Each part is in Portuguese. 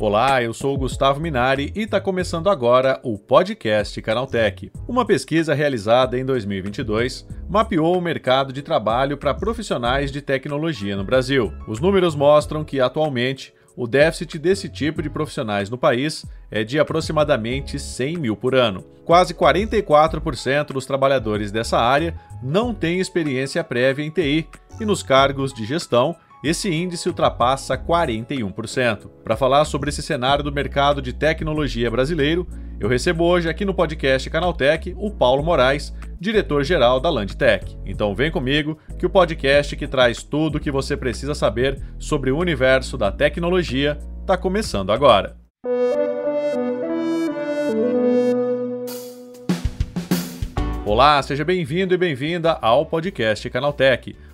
Olá, eu sou o Gustavo Minari e está começando agora o podcast Canaltech. Uma pesquisa realizada em 2022 mapeou o mercado de trabalho para profissionais de tecnologia no Brasil. Os números mostram que, atualmente, o déficit desse tipo de profissionais no país é de aproximadamente 100 mil por ano. Quase 44% dos trabalhadores dessa área não têm experiência prévia em TI e nos cargos de gestão esse índice ultrapassa 41%. Para falar sobre esse cenário do mercado de tecnologia brasileiro, eu recebo hoje aqui no podcast Canaltech o Paulo Moraes, diretor-geral da Landtech. Então vem comigo que o podcast que traz tudo o que você precisa saber sobre o universo da tecnologia está começando agora. Olá, seja bem-vindo e bem-vinda ao podcast Canaltech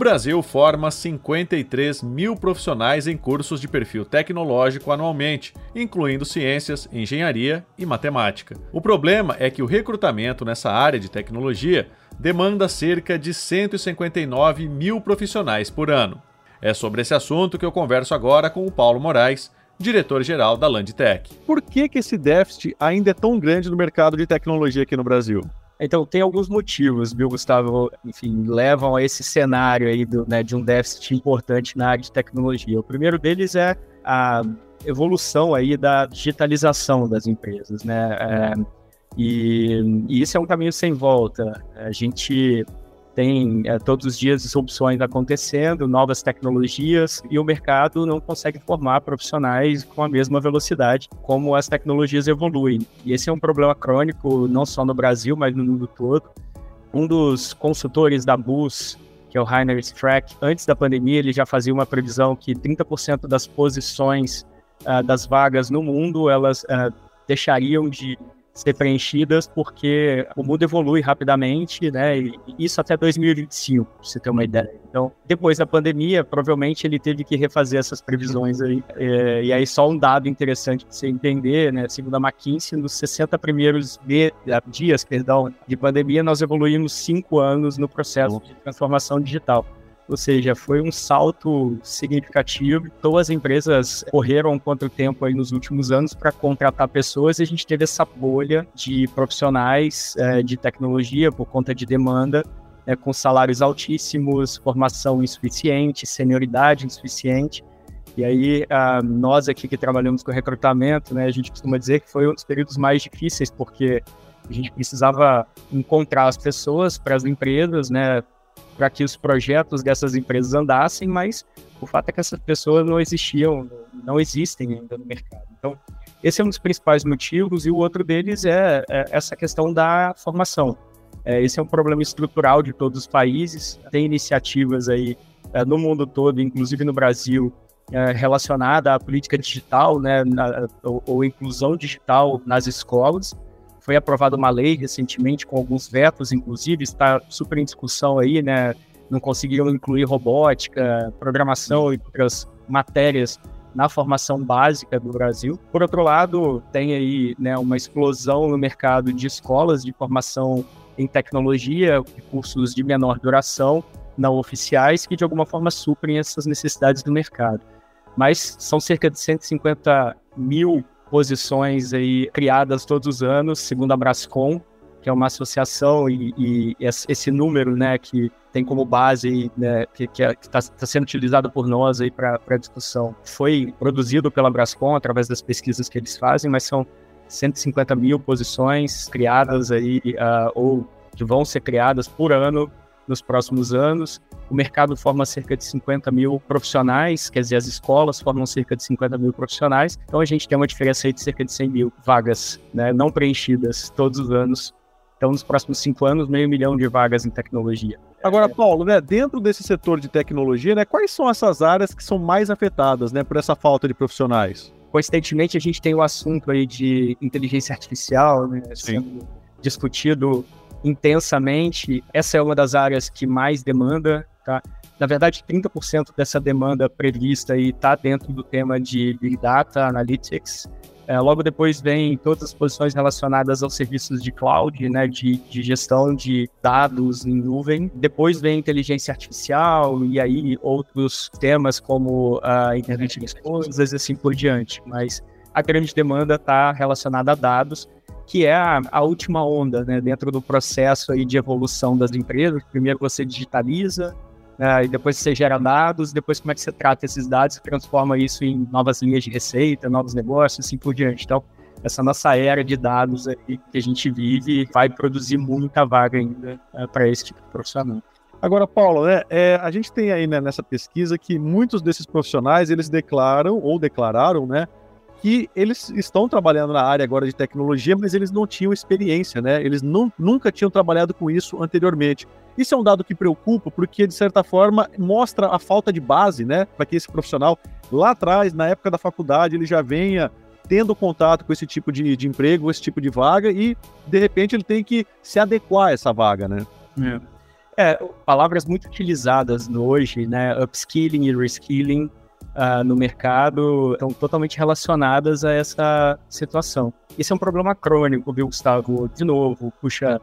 Brasil forma 53 mil profissionais em cursos de perfil tecnológico anualmente, incluindo ciências, engenharia e matemática. O problema é que o recrutamento nessa área de tecnologia demanda cerca de 159 mil profissionais por ano. É sobre esse assunto que eu converso agora com o Paulo Moraes, diretor-geral da Landtech. Por que, que esse déficit ainda é tão grande no mercado de tecnologia aqui no Brasil? Então, tem alguns motivos, viu, Gustavo, enfim, levam a esse cenário aí do, né, de um déficit importante na área de tecnologia. O primeiro deles é a evolução aí da digitalização das empresas, né? É, e, e, isso é um caminho sem volta. A gente tem é, todos os dias opções acontecendo, novas tecnologias, e o mercado não consegue formar profissionais com a mesma velocidade como as tecnologias evoluem. E esse é um problema crônico, não só no Brasil, mas no mundo todo. Um dos consultores da BUS, que é o Rainer Strack, antes da pandemia, ele já fazia uma previsão que 30% das posições uh, das vagas no mundo, elas uh, deixariam de ser preenchidas porque o mundo evolui rapidamente, né? E isso até 2025, pra você ter uma ideia. Então, depois da pandemia, provavelmente ele teve que refazer essas previsões aí. É, e aí, só um dado interessante para você entender, né? Segundo a McKinsey, nos 60 primeiros dias, perdão, de pandemia, nós evoluímos cinco anos no processo de transformação digital. Ou seja, foi um salto significativo. Todas as empresas correram contra o tempo aí nos últimos anos para contratar pessoas e a gente teve essa bolha de profissionais é, de tecnologia por conta de demanda, é, com salários altíssimos, formação insuficiente, senioridade insuficiente. E aí, uh, nós aqui que trabalhamos com recrutamento, né, a gente costuma dizer que foi um dos períodos mais difíceis, porque a gente precisava encontrar as pessoas para as empresas, né, para que os projetos dessas empresas andassem, mas o fato é que essas pessoas não existiam, não existem ainda no mercado. Então, esse é um dos principais motivos, e o outro deles é, é essa questão da formação. É, esse é um problema estrutural de todos os países, tem iniciativas aí é, no mundo todo, inclusive no Brasil, é, relacionada à política digital, né, na, ou, ou inclusão digital nas escolas, foi aprovada uma lei recentemente com alguns vetos, inclusive, está super em discussão aí, né? Não conseguiram incluir robótica, programação e outras matérias na formação básica do Brasil. Por outro lado, tem aí né, uma explosão no mercado de escolas de formação em tecnologia, cursos de menor duração, não oficiais, que de alguma forma suprem essas necessidades do mercado. Mas são cerca de 150 mil posições aí criadas todos os anos, segundo a Brascom, que é uma associação e, e esse número, né, que tem como base, né, que está tá sendo utilizado por nós aí para discussão, foi produzido pela Brascom através das pesquisas que eles fazem, mas são 150 mil posições criadas aí uh, ou que vão ser criadas por ano nos próximos anos. O mercado forma cerca de 50 mil profissionais, quer dizer, as escolas formam cerca de 50 mil profissionais. Então a gente tem uma diferença aí de cerca de 100 mil vagas né, não preenchidas todos os anos Então, nos próximos cinco anos, meio milhão de vagas em tecnologia. Agora, Paulo, né, dentro desse setor de tecnologia, né, quais são essas áreas que são mais afetadas né, por essa falta de profissionais? Coincidentemente, a gente tem o assunto aí de inteligência artificial né, sendo discutido intensamente. Essa é uma das áreas que mais demanda. Tá? Na verdade, 30% dessa demanda prevista está dentro do tema de Big Data Analytics. É, logo depois vem todas as posições relacionadas aos serviços de cloud, né, de, de, gestão de dados em nuvem. Depois vem inteligência artificial e aí outros temas como a internet das coisas e assim por diante. Mas a grande demanda está relacionada a dados, que é a, a, última onda, né, dentro do processo aí de evolução das empresas. Primeiro você digitaliza, né, e depois você gera dados, depois como é que você trata esses dados e transforma isso em novas linhas de receita, novos negócios, assim por diante. Então, essa nossa era de dados aí que a gente vive vai produzir muita vaga ainda é, para esse tipo de profissional. Agora, Paulo, né, é, a gente tem aí né, nessa pesquisa que muitos desses profissionais eles declaram ou declararam, né, que eles estão trabalhando na área agora de tecnologia, mas eles não tinham experiência, né? Eles não, nunca tinham trabalhado com isso anteriormente. Isso é um dado que preocupa, porque de certa forma mostra a falta de base, né, para que esse profissional lá atrás, na época da faculdade, ele já venha tendo contato com esse tipo de, de emprego, esse tipo de vaga e de repente ele tem que se adequar a essa vaga, né? É. É, palavras muito utilizadas hoje, né? Upskilling e reskilling uh, no mercado estão totalmente relacionadas a essa situação. Esse é um problema crônico, viu, Gustavo? De novo, puxa,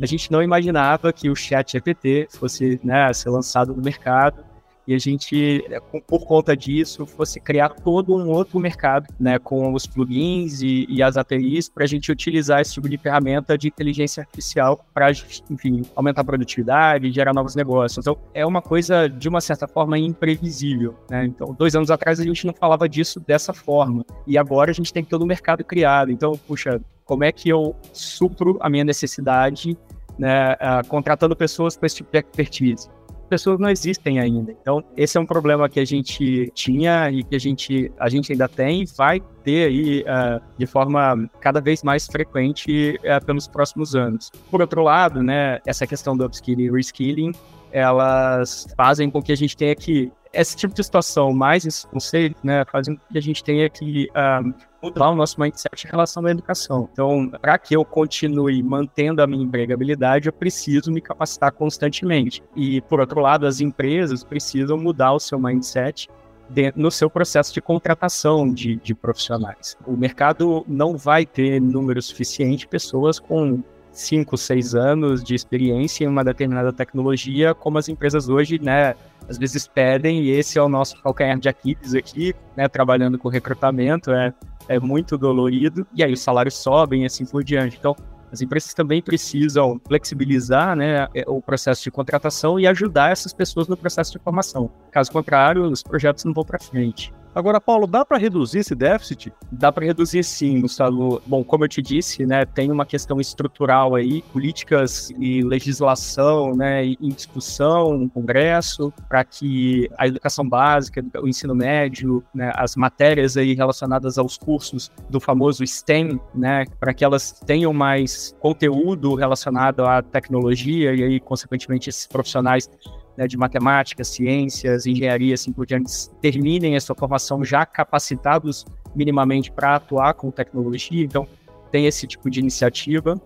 a gente não imaginava que o chat GPT fosse né, ser lançado no mercado e a gente, é, por conta disso, fosse criar todo um outro mercado, né, com os plugins e, e as APIs para a gente utilizar esse tipo de ferramenta de inteligência artificial para, enfim, aumentar a produtividade, gerar novos negócios. Então, é uma coisa, de uma certa forma, imprevisível, né? Então, dois anos atrás a gente não falava disso dessa forma e agora a gente tem todo o mercado criado. Então, puxa, como é que eu supro a minha necessidade, né, uh, contratando pessoas com esse tipo de expertise? Pessoas não existem ainda. Então, esse é um problema que a gente tinha e que a gente, a gente ainda tem e vai ter aí uh, de forma cada vez mais frequente uh, pelos próximos anos. Por outro lado, né, essa questão do upskilling e reskilling, elas fazem com que a gente tenha que esse tipo de situação, mais esse conceito, né, fazem com que a gente tenha que uh, mudar o nosso mindset em relação à educação. Então, para que eu continue mantendo a minha empregabilidade, eu preciso me capacitar constantemente. E, por outro lado, as empresas precisam mudar o seu mindset no seu processo de contratação de, de profissionais. O mercado não vai ter número suficiente de pessoas com 5, 6 anos de experiência em uma determinada tecnologia, como as empresas hoje, né, às vezes pedem, e esse é o nosso calcanhar de Aquiles aqui, né, trabalhando com recrutamento, é é muito dolorido, e aí os salários sobem e assim por diante. Então, as empresas também precisam flexibilizar né, é, o processo de contratação e ajudar essas pessoas no processo de formação. Caso contrário, os projetos não vão para frente. Agora, Paulo, dá para reduzir esse déficit? Dá para reduzir sim, Gustavo. Bom, como eu te disse, né, tem uma questão estrutural aí, políticas e legislação, né, em discussão no Congresso, para que a educação básica, o ensino médio, né, as matérias aí relacionadas aos cursos do famoso STEM, né, para que elas tenham mais conteúdo relacionado à tecnologia e aí, consequentemente, esses profissionais né, de matemática, ciências, engenharia, assim por diante, terminem a sua formação já capacitados minimamente para atuar com tecnologia. Então, tem esse tipo de iniciativa.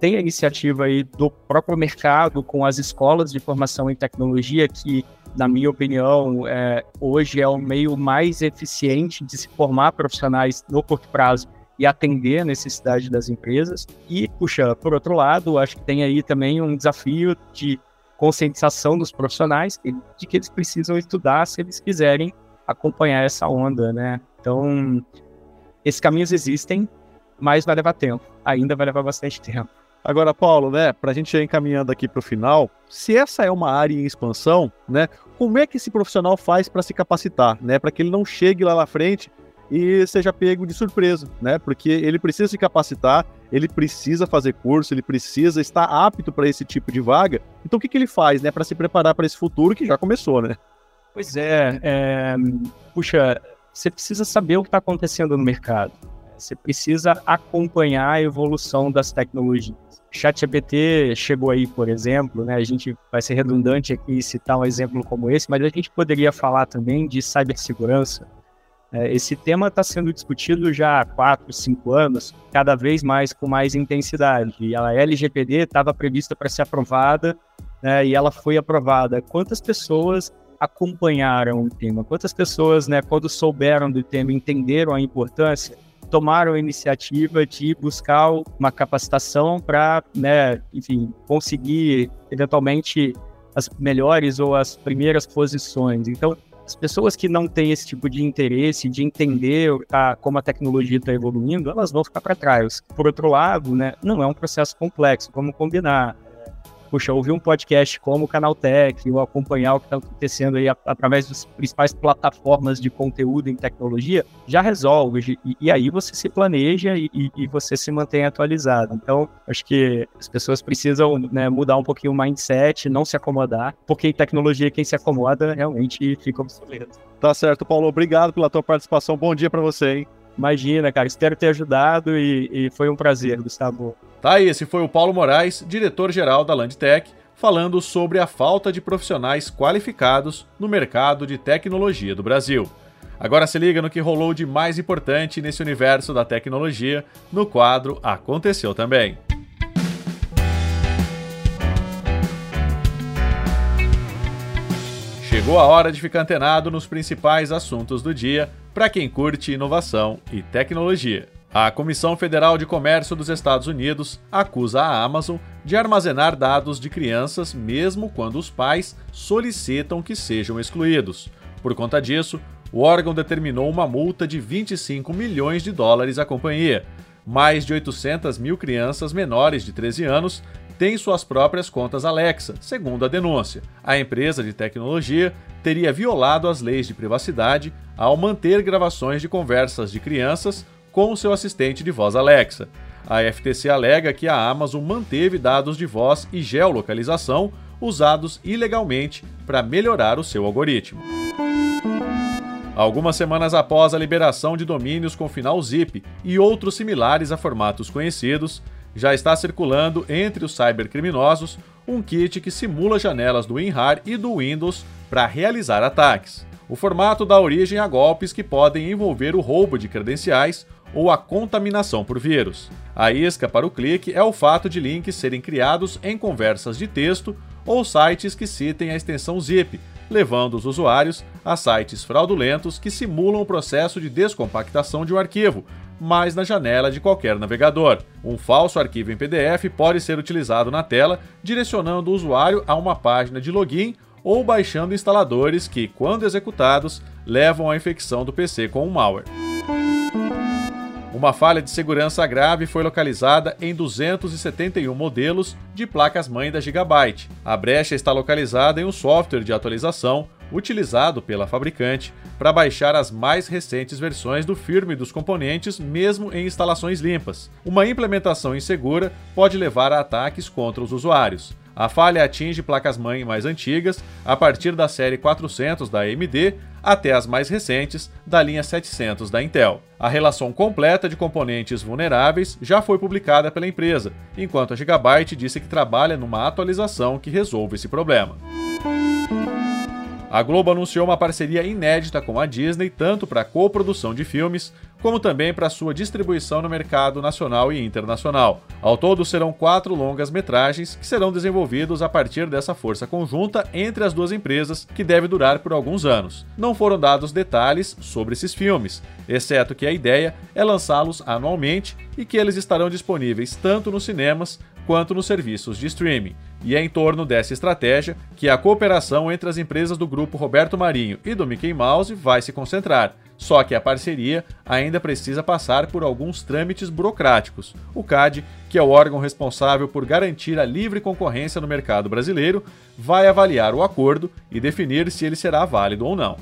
Tem a iniciativa aí do próprio mercado com as escolas de formação em tecnologia, que, na minha opinião, é, hoje é o meio mais eficiente de se formar profissionais no curto prazo e atender a necessidade das empresas. E, puxa, por outro lado, acho que tem aí também um desafio de conscientização dos profissionais de que eles precisam estudar se eles quiserem acompanhar essa onda, né? Então, esses caminhos existem, mas vai levar tempo. Ainda vai levar bastante tempo. Agora, Paulo, né, para a gente ir encaminhando aqui para o final, se essa é uma área em expansão, né, como é que esse profissional faz para se capacitar, né, para que ele não chegue lá na frente e seja pego de surpresa, né? Porque ele precisa se capacitar, ele precisa fazer curso, ele precisa estar apto para esse tipo de vaga. Então o que, que ele faz, né, para se preparar para esse futuro que já começou, né? Pois é, é, puxa, você precisa saber o que está acontecendo no mercado. Você precisa acompanhar a evolução das tecnologias. ChatGPT chegou aí, por exemplo, né? A gente vai ser redundante aqui citar um exemplo como esse, mas a gente poderia falar também de cibersegurança. É, esse tema está sendo discutido já há quatro, cinco anos, cada vez mais com mais intensidade. E a LGPD estava prevista para ser aprovada né, e ela foi aprovada. Quantas pessoas acompanharam o tema? Quantas pessoas, né, quando souberam do tema, entenderam a importância? tomaram a iniciativa de buscar uma capacitação para, né, enfim, conseguir eventualmente as melhores ou as primeiras posições. Então, as pessoas que não têm esse tipo de interesse de entender a, como a tecnologia está evoluindo, elas vão ficar para trás. Por outro lado, né, não é um processo complexo, vamos combinar puxa, ouvir um podcast como o Canaltech, ou acompanhar o que está acontecendo aí através das principais plataformas de conteúdo em tecnologia, já resolve. E, e aí você se planeja e, e, você se mantém atualizado. Então, acho que as pessoas precisam né, mudar um pouquinho o mindset, não se acomodar, porque em tecnologia quem se acomoda realmente fica obsoleto. Tá certo, Paulo. Obrigado pela tua participação. Bom dia para você, hein? Imagina, cara. Espero ter ajudado e, e foi um prazer, Gustavo. Tá, esse foi o Paulo Moraes, diretor-geral da Landtech, falando sobre a falta de profissionais qualificados no mercado de tecnologia do Brasil. Agora se liga no que rolou de mais importante nesse universo da tecnologia no quadro Aconteceu Também. Chegou a hora de ficar antenado nos principais assuntos do dia para quem curte inovação e tecnologia. A Comissão Federal de Comércio dos Estados Unidos acusa a Amazon de armazenar dados de crianças mesmo quando os pais solicitam que sejam excluídos. Por conta disso, o órgão determinou uma multa de 25 milhões de dólares à companhia. Mais de 800 mil crianças menores de 13 anos têm suas próprias contas Alexa, segundo a denúncia. A empresa de tecnologia teria violado as leis de privacidade ao manter gravações de conversas de crianças com seu assistente de voz Alexa. A FTC alega que a Amazon manteve dados de voz e geolocalização usados ilegalmente para melhorar o seu algoritmo. Algumas semanas após a liberação de domínios com final zip e outros similares a formatos conhecidos, já está circulando entre os cybercriminosos um kit que simula janelas do WinRAR e do Windows para realizar ataques. O formato dá origem a golpes que podem envolver o roubo de credenciais ou a contaminação por vírus. A isca para o clique é o fato de links serem criados em conversas de texto ou sites que citem a extensão zip, levando os usuários a sites fraudulentos que simulam o processo de descompactação de um arquivo, mas na janela de qualquer navegador. Um falso arquivo em PDF pode ser utilizado na tela, direcionando o usuário a uma página de login ou baixando instaladores que, quando executados, levam à infecção do PC com um malware. Uma falha de segurança grave foi localizada em 271 modelos de placas-mãe da Gigabyte. A brecha está localizada em um software de atualização utilizado pela fabricante para baixar as mais recentes versões do firmware dos componentes, mesmo em instalações limpas. Uma implementação insegura pode levar a ataques contra os usuários. A falha atinge placas-mãe mais antigas, a partir da série 400 da AMD até as mais recentes, da linha 700 da Intel. A relação completa de componentes vulneráveis já foi publicada pela empresa, enquanto a Gigabyte disse que trabalha numa atualização que resolva esse problema. A Globo anunciou uma parceria inédita com a Disney, tanto para a coprodução de filmes, como também para sua distribuição no mercado nacional e internacional. Ao todo, serão quatro longas-metragens que serão desenvolvidos a partir dessa força conjunta entre as duas empresas, que deve durar por alguns anos. Não foram dados detalhes sobre esses filmes, exceto que a ideia é lançá-los anualmente e que eles estarão disponíveis tanto nos cinemas quanto nos serviços de streaming. E é em torno dessa estratégia que a cooperação entre as empresas do grupo Roberto Marinho e do Mickey Mouse vai se concentrar. Só que a parceria ainda precisa passar por alguns trâmites burocráticos. O CAD, que é o órgão responsável por garantir a livre concorrência no mercado brasileiro, vai avaliar o acordo e definir se ele será válido ou não.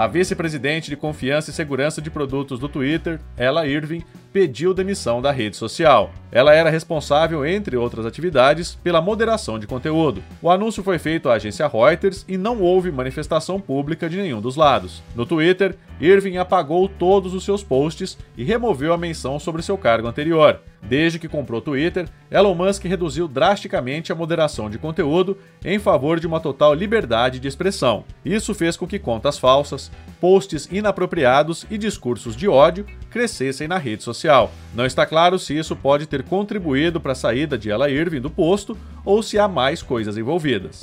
A vice-presidente de Confiança e Segurança de Produtos do Twitter, Ella Irving, pediu demissão da rede social. Ela era responsável, entre outras atividades, pela moderação de conteúdo. O anúncio foi feito à agência Reuters e não houve manifestação pública de nenhum dos lados. No Twitter, Irving apagou todos os seus posts e removeu a menção sobre seu cargo anterior. Desde que comprou o Twitter, Elon Musk reduziu drasticamente a moderação de conteúdo em favor de uma total liberdade de expressão. Isso fez com que contas falsas, posts inapropriados e discursos de ódio crescessem na rede social. Não está claro se isso pode ter contribuído para a saída de Ella Irving do posto ou se há mais coisas envolvidas.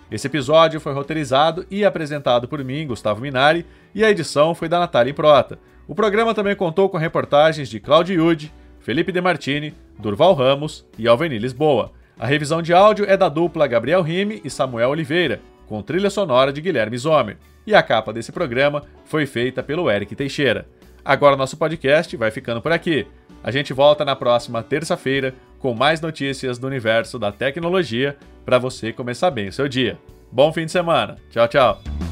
Esse episódio foi roteirizado e apresentado por mim, Gustavo Minari, e a edição foi da Natália Improta. O programa também contou com reportagens de Claudio Yude, Felipe Demartini, Durval Ramos e Alveni Lisboa. A revisão de áudio é da dupla Gabriel Rime e Samuel Oliveira, com trilha sonora de Guilherme Zomer. E a capa desse programa foi feita pelo Eric Teixeira. Agora nosso podcast vai ficando por aqui. A gente volta na próxima terça-feira com mais notícias do universo da tecnologia para você começar bem o seu dia. Bom fim de semana. Tchau, tchau.